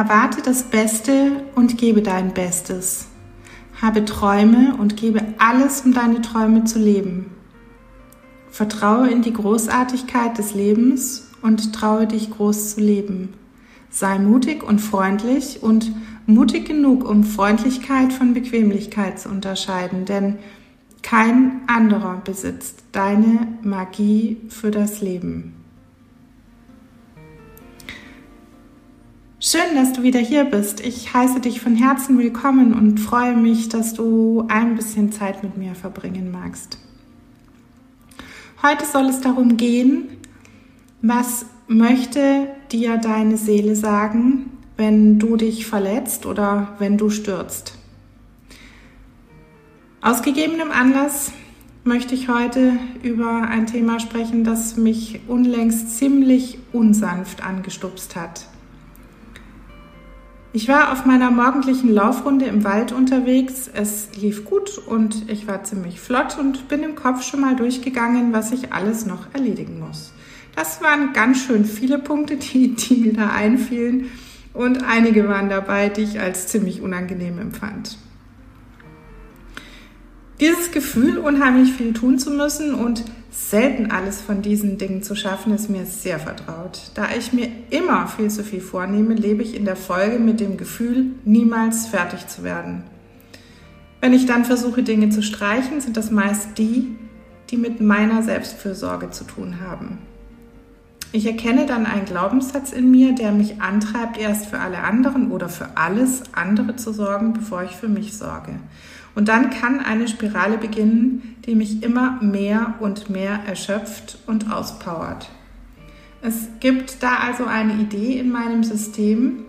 Erwarte das Beste und gebe dein Bestes. Habe Träume und gebe alles, um deine Träume zu leben. Vertraue in die Großartigkeit des Lebens und traue dich groß zu leben. Sei mutig und freundlich und mutig genug, um Freundlichkeit von Bequemlichkeit zu unterscheiden, denn kein anderer besitzt deine Magie für das Leben. Schön, dass du wieder hier bist. Ich heiße dich von Herzen willkommen und freue mich, dass du ein bisschen Zeit mit mir verbringen magst. Heute soll es darum gehen, was möchte dir deine Seele sagen, wenn du dich verletzt oder wenn du stürzt. Aus gegebenem Anlass möchte ich heute über ein Thema sprechen, das mich unlängst ziemlich unsanft angestupst hat. Ich war auf meiner morgendlichen Laufrunde im Wald unterwegs. Es lief gut und ich war ziemlich flott und bin im Kopf schon mal durchgegangen, was ich alles noch erledigen muss. Das waren ganz schön viele Punkte, die, die mir da einfielen und einige waren dabei, die ich als ziemlich unangenehm empfand. Dieses Gefühl, unheimlich viel tun zu müssen und selten alles von diesen Dingen zu schaffen, ist mir sehr vertraut. Da ich mir immer viel zu viel vornehme, lebe ich in der Folge mit dem Gefühl, niemals fertig zu werden. Wenn ich dann versuche, Dinge zu streichen, sind das meist die, die mit meiner Selbstfürsorge zu tun haben. Ich erkenne dann einen Glaubenssatz in mir, der mich antreibt, erst für alle anderen oder für alles andere zu sorgen, bevor ich für mich sorge. Und dann kann eine Spirale beginnen, die mich immer mehr und mehr erschöpft und auspowert. Es gibt da also eine Idee in meinem System,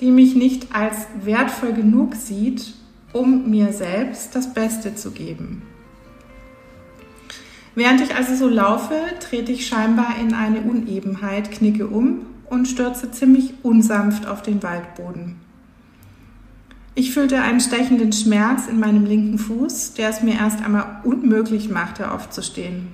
die mich nicht als wertvoll genug sieht, um mir selbst das Beste zu geben. Während ich also so laufe, trete ich scheinbar in eine Unebenheit, knicke um und stürze ziemlich unsanft auf den Waldboden. Ich fühlte einen stechenden Schmerz in meinem linken Fuß, der es mir erst einmal unmöglich machte, aufzustehen.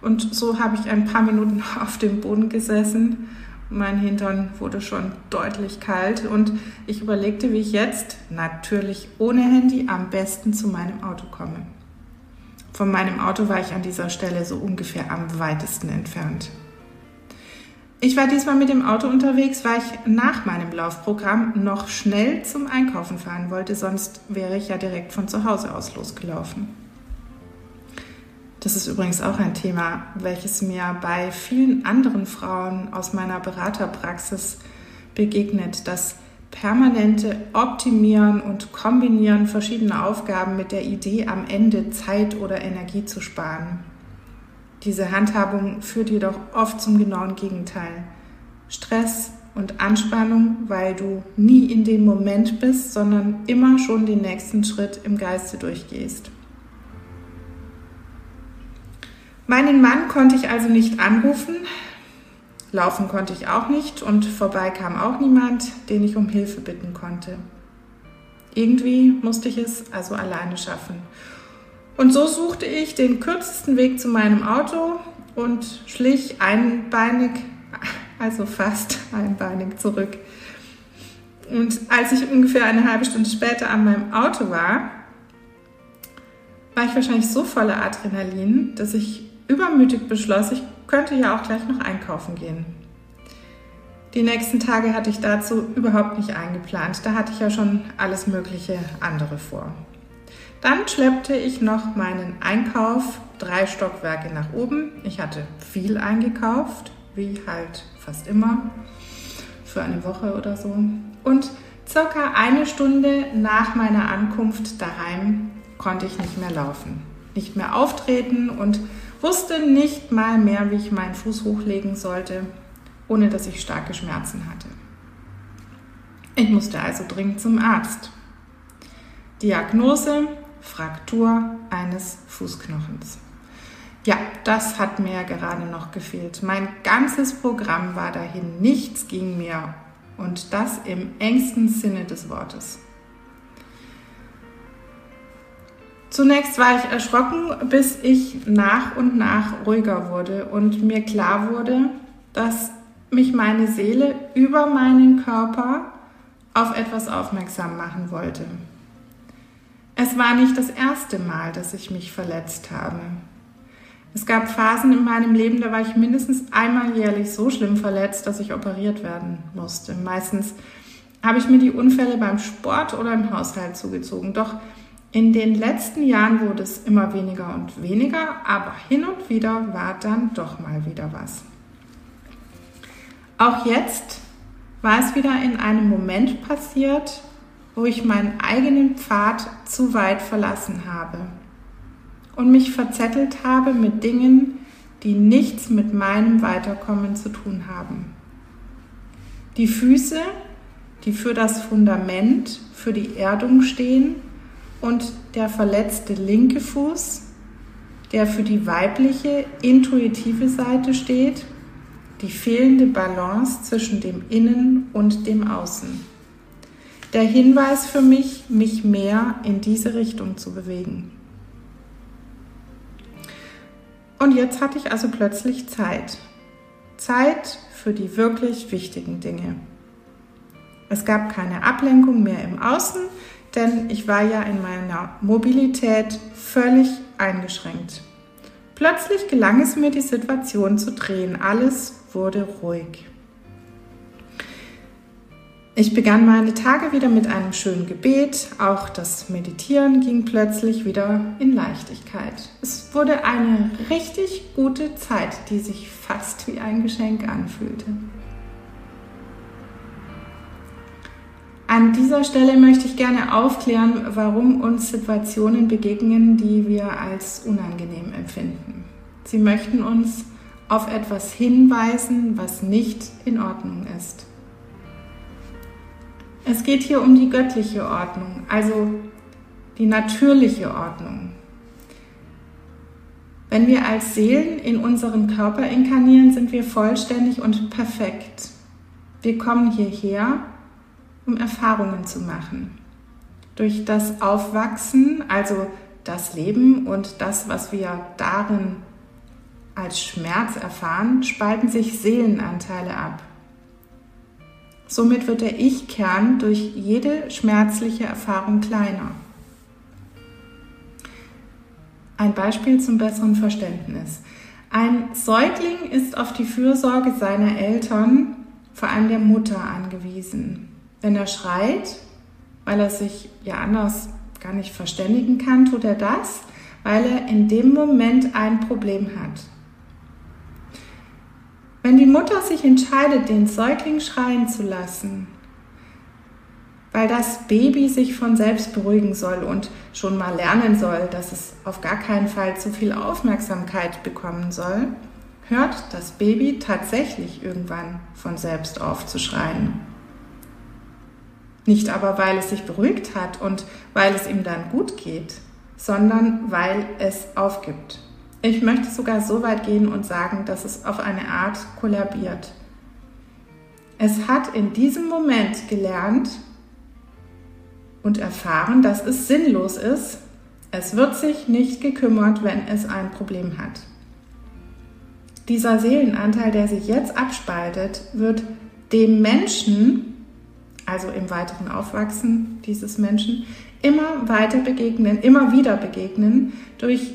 Und so habe ich ein paar Minuten auf dem Boden gesessen. Mein Hintern wurde schon deutlich kalt und ich überlegte, wie ich jetzt, natürlich ohne Handy, am besten zu meinem Auto komme. Von meinem Auto war ich an dieser Stelle so ungefähr am weitesten entfernt. Ich war diesmal mit dem Auto unterwegs, weil ich nach meinem Laufprogramm noch schnell zum Einkaufen fahren wollte, sonst wäre ich ja direkt von zu Hause aus losgelaufen. Das ist übrigens auch ein Thema, welches mir bei vielen anderen Frauen aus meiner Beraterpraxis begegnet, das permanente Optimieren und Kombinieren verschiedener Aufgaben mit der Idee, am Ende Zeit oder Energie zu sparen. Diese Handhabung führt jedoch oft zum genauen Gegenteil. Stress und Anspannung, weil du nie in dem Moment bist, sondern immer schon den nächsten Schritt im Geiste durchgehst. Meinen Mann konnte ich also nicht anrufen, laufen konnte ich auch nicht und vorbei kam auch niemand, den ich um Hilfe bitten konnte. Irgendwie musste ich es also alleine schaffen. Und so suchte ich den kürzesten Weg zu meinem Auto und schlich einbeinig, also fast einbeinig zurück. Und als ich ungefähr eine halbe Stunde später an meinem Auto war, war ich wahrscheinlich so voller Adrenalin, dass ich übermütig beschloss, ich könnte ja auch gleich noch einkaufen gehen. Die nächsten Tage hatte ich dazu überhaupt nicht eingeplant. Da hatte ich ja schon alles Mögliche andere vor. Dann schleppte ich noch meinen Einkauf drei Stockwerke nach oben. Ich hatte viel eingekauft, wie halt fast immer, für eine Woche oder so. Und circa eine Stunde nach meiner Ankunft daheim konnte ich nicht mehr laufen, nicht mehr auftreten und wusste nicht mal mehr, wie ich meinen Fuß hochlegen sollte, ohne dass ich starke Schmerzen hatte. Ich musste also dringend zum Arzt. Diagnose Fraktur eines Fußknochens. Ja, das hat mir gerade noch gefehlt. Mein ganzes Programm war dahin. Nichts ging mir. Und das im engsten Sinne des Wortes. Zunächst war ich erschrocken, bis ich nach und nach ruhiger wurde und mir klar wurde, dass mich meine Seele über meinen Körper auf etwas aufmerksam machen wollte. Es war nicht das erste Mal, dass ich mich verletzt habe. Es gab Phasen in meinem Leben, da war ich mindestens einmal jährlich so schlimm verletzt, dass ich operiert werden musste. Meistens habe ich mir die Unfälle beim Sport oder im Haushalt zugezogen. Doch in den letzten Jahren wurde es immer weniger und weniger, aber hin und wieder war dann doch mal wieder was. Auch jetzt war es wieder in einem Moment passiert, wo ich meinen eigenen Pfad zu weit verlassen habe und mich verzettelt habe mit Dingen, die nichts mit meinem Weiterkommen zu tun haben. Die Füße, die für das Fundament, für die Erdung stehen und der verletzte linke Fuß, der für die weibliche, intuitive Seite steht, die fehlende Balance zwischen dem Innen und dem Außen. Der Hinweis für mich, mich mehr in diese Richtung zu bewegen. Und jetzt hatte ich also plötzlich Zeit. Zeit für die wirklich wichtigen Dinge. Es gab keine Ablenkung mehr im Außen, denn ich war ja in meiner Mobilität völlig eingeschränkt. Plötzlich gelang es mir, die Situation zu drehen. Alles wurde ruhig. Ich begann meine Tage wieder mit einem schönen Gebet. Auch das Meditieren ging plötzlich wieder in Leichtigkeit. Es wurde eine richtig gute Zeit, die sich fast wie ein Geschenk anfühlte. An dieser Stelle möchte ich gerne aufklären, warum uns Situationen begegnen, die wir als unangenehm empfinden. Sie möchten uns auf etwas hinweisen, was nicht in Ordnung ist. Es geht hier um die göttliche Ordnung, also die natürliche Ordnung. Wenn wir als Seelen in unseren Körper inkarnieren, sind wir vollständig und perfekt. Wir kommen hierher, um Erfahrungen zu machen. Durch das Aufwachsen, also das Leben und das, was wir darin als Schmerz erfahren, spalten sich Seelenanteile ab. Somit wird der Ich-Kern durch jede schmerzliche Erfahrung kleiner. Ein Beispiel zum besseren Verständnis. Ein Säugling ist auf die Fürsorge seiner Eltern, vor allem der Mutter, angewiesen. Wenn er schreit, weil er sich ja anders gar nicht verständigen kann, tut er das, weil er in dem Moment ein Problem hat. Wenn die Mutter sich entscheidet, den Säugling schreien zu lassen, weil das Baby sich von selbst beruhigen soll und schon mal lernen soll, dass es auf gar keinen Fall zu viel Aufmerksamkeit bekommen soll, hört das Baby tatsächlich irgendwann von selbst auf zu schreien. Nicht aber, weil es sich beruhigt hat und weil es ihm dann gut geht, sondern weil es aufgibt. Ich möchte sogar so weit gehen und sagen, dass es auf eine Art kollabiert. Es hat in diesem Moment gelernt und erfahren, dass es sinnlos ist. Es wird sich nicht gekümmert, wenn es ein Problem hat. Dieser Seelenanteil, der sich jetzt abspaltet, wird dem Menschen, also im weiteren Aufwachsen dieses Menschen, immer weiter begegnen, immer wieder begegnen durch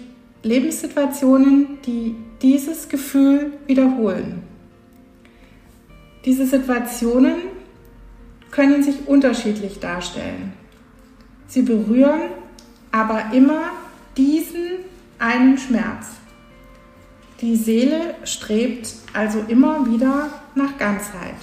Lebenssituationen, die dieses Gefühl wiederholen. Diese Situationen können sich unterschiedlich darstellen. Sie berühren aber immer diesen einen Schmerz. Die Seele strebt also immer wieder nach Ganzheit.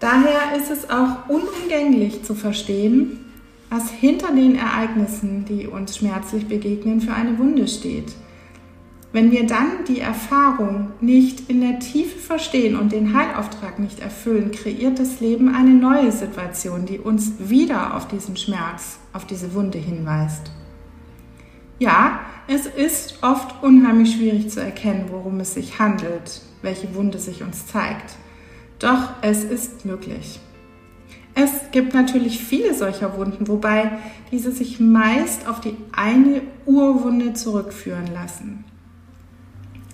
Daher ist es auch unumgänglich zu verstehen, was hinter den Ereignissen, die uns schmerzlich begegnen, für eine Wunde steht. Wenn wir dann die Erfahrung nicht in der Tiefe verstehen und den Heilauftrag nicht erfüllen, kreiert das Leben eine neue Situation, die uns wieder auf diesen Schmerz, auf diese Wunde hinweist. Ja, es ist oft unheimlich schwierig zu erkennen, worum es sich handelt, welche Wunde sich uns zeigt. Doch es ist möglich. Es gibt natürlich viele solcher Wunden, wobei diese sich meist auf die eine Urwunde zurückführen lassen.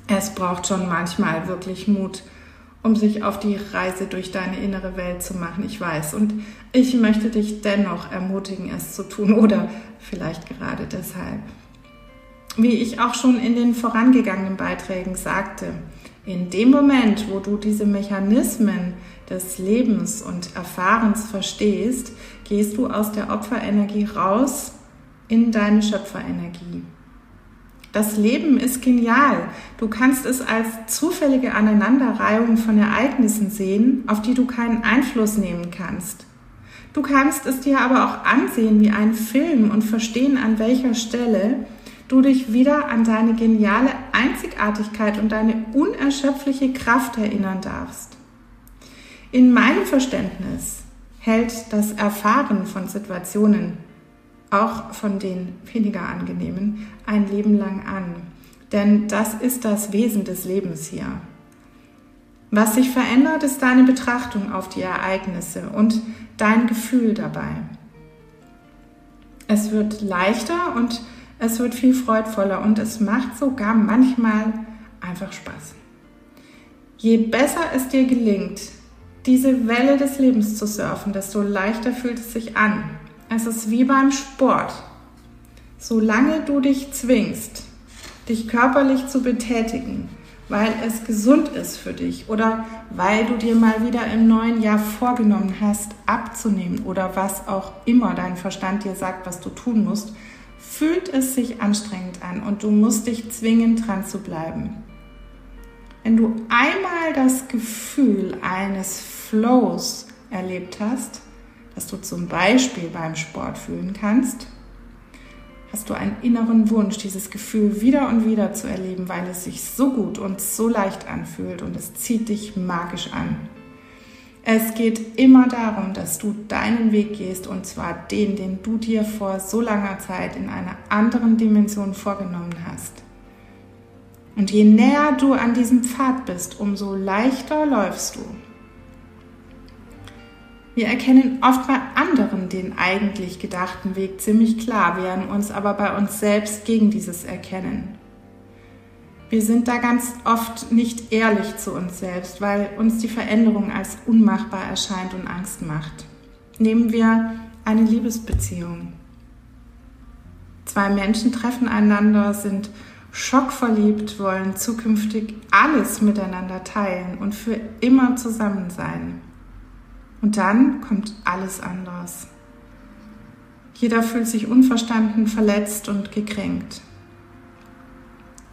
Es braucht schon manchmal wirklich Mut um sich auf die Reise durch deine innere Welt zu machen, ich weiß. Und ich möchte dich dennoch ermutigen, es zu tun oder vielleicht gerade deshalb. Wie ich auch schon in den vorangegangenen Beiträgen sagte, in dem Moment, wo du diese Mechanismen des Lebens und Erfahrens verstehst, gehst du aus der Opferenergie raus in deine Schöpferenergie. Das Leben ist genial. Du kannst es als zufällige Aneinanderreihung von Ereignissen sehen, auf die du keinen Einfluss nehmen kannst. Du kannst es dir aber auch ansehen wie ein Film und verstehen, an welcher Stelle du dich wieder an deine geniale Einzigartigkeit und deine unerschöpfliche Kraft erinnern darfst. In meinem Verständnis hält das Erfahren von Situationen auch von den weniger angenehmen, ein Leben lang an. Denn das ist das Wesen des Lebens hier. Was sich verändert, ist deine Betrachtung auf die Ereignisse und dein Gefühl dabei. Es wird leichter und es wird viel freudvoller und es macht sogar manchmal einfach Spaß. Je besser es dir gelingt, diese Welle des Lebens zu surfen, desto leichter fühlt es sich an es ist wie beim Sport. Solange du dich zwingst, dich körperlich zu betätigen, weil es gesund ist für dich oder weil du dir mal wieder im neuen Jahr vorgenommen hast, abzunehmen oder was auch immer dein Verstand dir sagt, was du tun musst, fühlt es sich anstrengend an und du musst dich zwingen, dran zu bleiben. Wenn du einmal das Gefühl eines Flows erlebt hast, was du zum Beispiel beim Sport fühlen kannst, hast du einen inneren Wunsch, dieses Gefühl wieder und wieder zu erleben, weil es sich so gut und so leicht anfühlt und es zieht dich magisch an. Es geht immer darum, dass du deinen Weg gehst und zwar den, den du dir vor so langer Zeit in einer anderen Dimension vorgenommen hast. Und je näher du an diesem Pfad bist, umso leichter läufst du. Wir erkennen oft bei anderen den eigentlich gedachten Weg ziemlich klar, wehren uns aber bei uns selbst gegen dieses Erkennen. Wir sind da ganz oft nicht ehrlich zu uns selbst, weil uns die Veränderung als unmachbar erscheint und Angst macht. Nehmen wir eine Liebesbeziehung. Zwei Menschen treffen einander, sind schockverliebt, wollen zukünftig alles miteinander teilen und für immer zusammen sein. Und dann kommt alles anders. Jeder fühlt sich unverstanden, verletzt und gekränkt.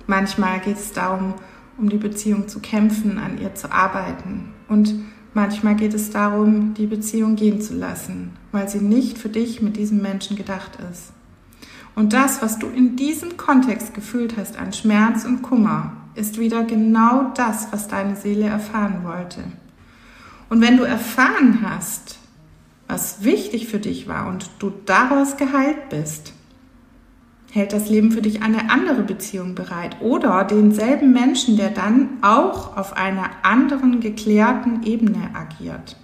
Manchmal geht es darum, um die Beziehung zu kämpfen, an ihr zu arbeiten. Und manchmal geht es darum, die Beziehung gehen zu lassen, weil sie nicht für dich mit diesem Menschen gedacht ist. Und das, was du in diesem Kontext gefühlt hast an Schmerz und Kummer, ist wieder genau das, was deine Seele erfahren wollte. Und wenn du erfahren hast, was wichtig für dich war und du daraus geheilt bist, hält das Leben für dich eine andere Beziehung bereit oder denselben Menschen, der dann auch auf einer anderen geklärten Ebene agiert.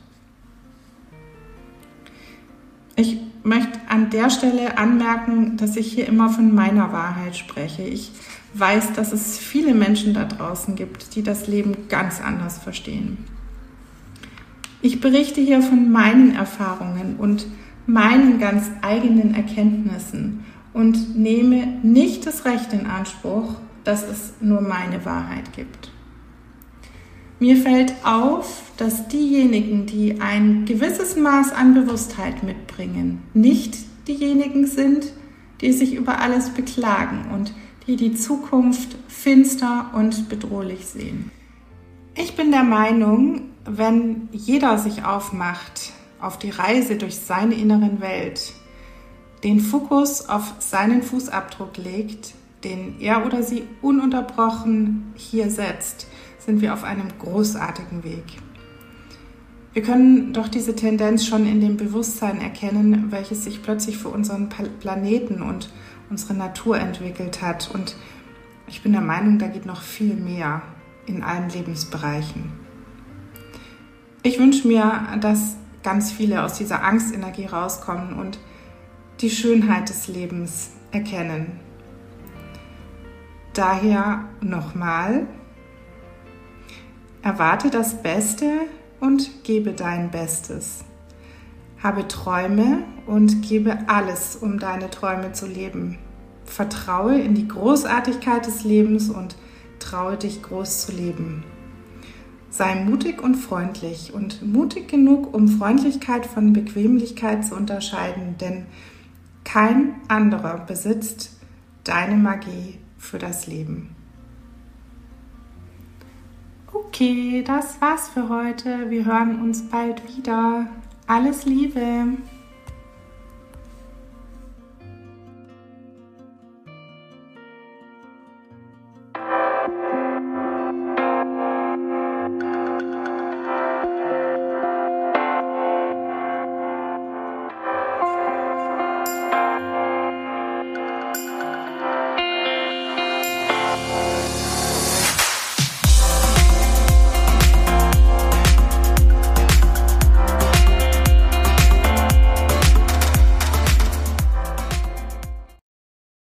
Ich möchte an der Stelle anmerken, dass ich hier immer von meiner Wahrheit spreche. Ich weiß, dass es viele Menschen da draußen gibt, die das Leben ganz anders verstehen. Ich berichte hier von meinen Erfahrungen und meinen ganz eigenen Erkenntnissen und nehme nicht das Recht in Anspruch, dass es nur meine Wahrheit gibt. Mir fällt auf, dass diejenigen, die ein gewisses Maß an Bewusstheit mitbringen, nicht diejenigen sind, die sich über alles beklagen und die die Zukunft finster und bedrohlich sehen. Ich bin der Meinung, wenn jeder sich aufmacht auf die Reise durch seine inneren Welt, den Fokus auf seinen Fußabdruck legt, den er oder sie ununterbrochen hier setzt, sind wir auf einem großartigen Weg. Wir können doch diese Tendenz schon in dem Bewusstsein erkennen, welches sich plötzlich für unseren Planeten und unsere Natur entwickelt hat. Und ich bin der Meinung, da geht noch viel mehr in allen Lebensbereichen. Ich wünsche mir, dass ganz viele aus dieser Angstenergie rauskommen und die Schönheit des Lebens erkennen. Daher nochmal, Erwarte das Beste und gebe dein Bestes. Habe Träume und gebe alles, um deine Träume zu leben. Vertraue in die Großartigkeit des Lebens und traue dich groß zu leben. Sei mutig und freundlich und mutig genug, um Freundlichkeit von Bequemlichkeit zu unterscheiden, denn kein anderer besitzt deine Magie für das Leben. Okay, das war's für heute. Wir hören uns bald wieder. Alles Liebe.